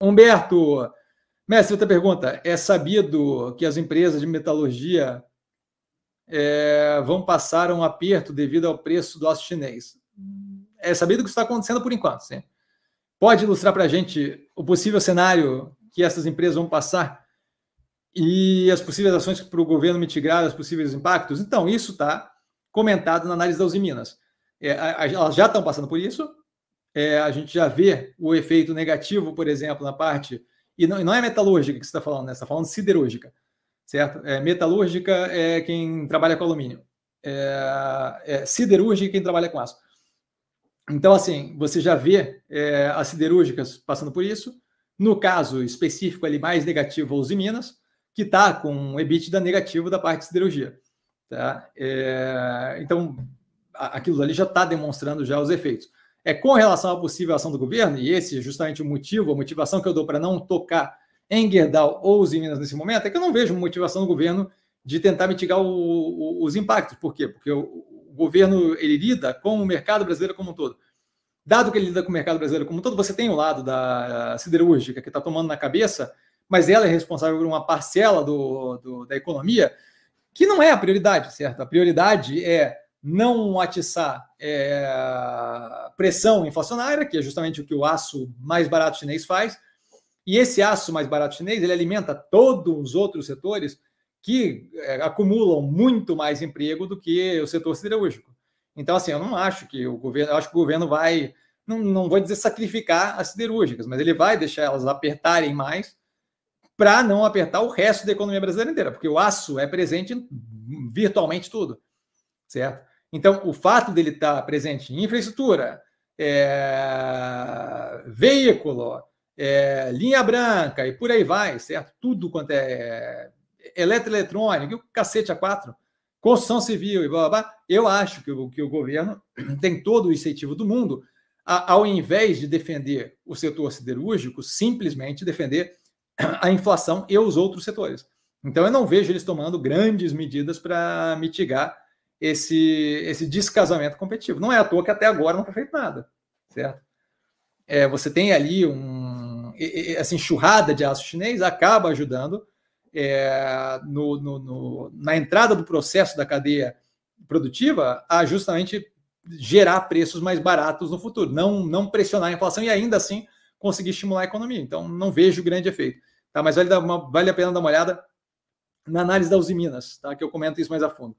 Humberto, mestre, outra pergunta. É sabido que as empresas de metalurgia é, vão passar um aperto devido ao preço do aço chinês? É sabido que isso está acontecendo por enquanto, sim. Pode ilustrar para a gente o possível cenário que essas empresas vão passar e as possíveis ações para o governo mitigar os possíveis impactos? Então, isso está comentado na análise da Uzi Minas. É, elas já estão passando por isso, é, a gente já vê o efeito negativo, por exemplo, na parte. E não, não é metalúrgica que você está falando, né? Você está falando siderúrgica, certo? É, metalúrgica é quem trabalha com alumínio. É, é siderúrgica é quem trabalha com aço. Então, assim, você já vê é, as siderúrgicas passando por isso. No caso específico ali, mais negativo, a Minas, que está com um EBITDA negativo da parte de siderurgia. Tá? É, então, aquilo ali já está demonstrando já os efeitos. É com relação à possível ação do governo, e esse é justamente o motivo, a motivação que eu dou para não tocar em Gerdau ou os Minas nesse momento, é que eu não vejo motivação do governo de tentar mitigar o, o, os impactos. Por quê? Porque o, o, governo ele lida com o mercado brasileiro como um todo. Dado que ele lida com o mercado brasileiro como um todo, você tem o lado da siderúrgica que está tomando na cabeça, mas ela é responsável por uma parcela do, do, da economia que não é a prioridade, certo? A prioridade é não atiçar é, pressão inflacionária, que é justamente o que o aço mais barato chinês faz. E esse aço mais barato chinês ele alimenta todos os outros setores que é, acumulam muito mais emprego do que o setor siderúrgico. Então, assim, eu não acho que o governo, eu acho que o governo vai, não, não vou dizer sacrificar as siderúrgicas, mas ele vai deixar elas apertarem mais para não apertar o resto da economia brasileira inteira, porque o aço é presente em virtualmente tudo, certo? Então, o fato dele estar presente em infraestrutura, é, veículo, é, linha branca e por aí vai, certo? Tudo quanto é eletroeletrônico, o cacete a quatro, construção civil e blá, blá, blá. Eu acho que o, que o governo tem todo o incentivo do mundo, a, ao invés de defender o setor siderúrgico, simplesmente defender a inflação e os outros setores. Então, eu não vejo eles tomando grandes medidas para mitigar esse, esse descasamento competitivo. Não é à toa que até agora não foi feito nada, certo? É, você tem ali um, essa enxurrada de aço chinês acaba ajudando é, no, no, no, na entrada do processo da cadeia produtiva a justamente gerar preços mais baratos no futuro, não, não pressionar a inflação e ainda assim conseguir estimular a economia. Então, não vejo grande efeito. Tá? Mas vale, uma, vale a pena dar uma olhada na análise da Uzi Minas, tá? que eu comento isso mais a fundo.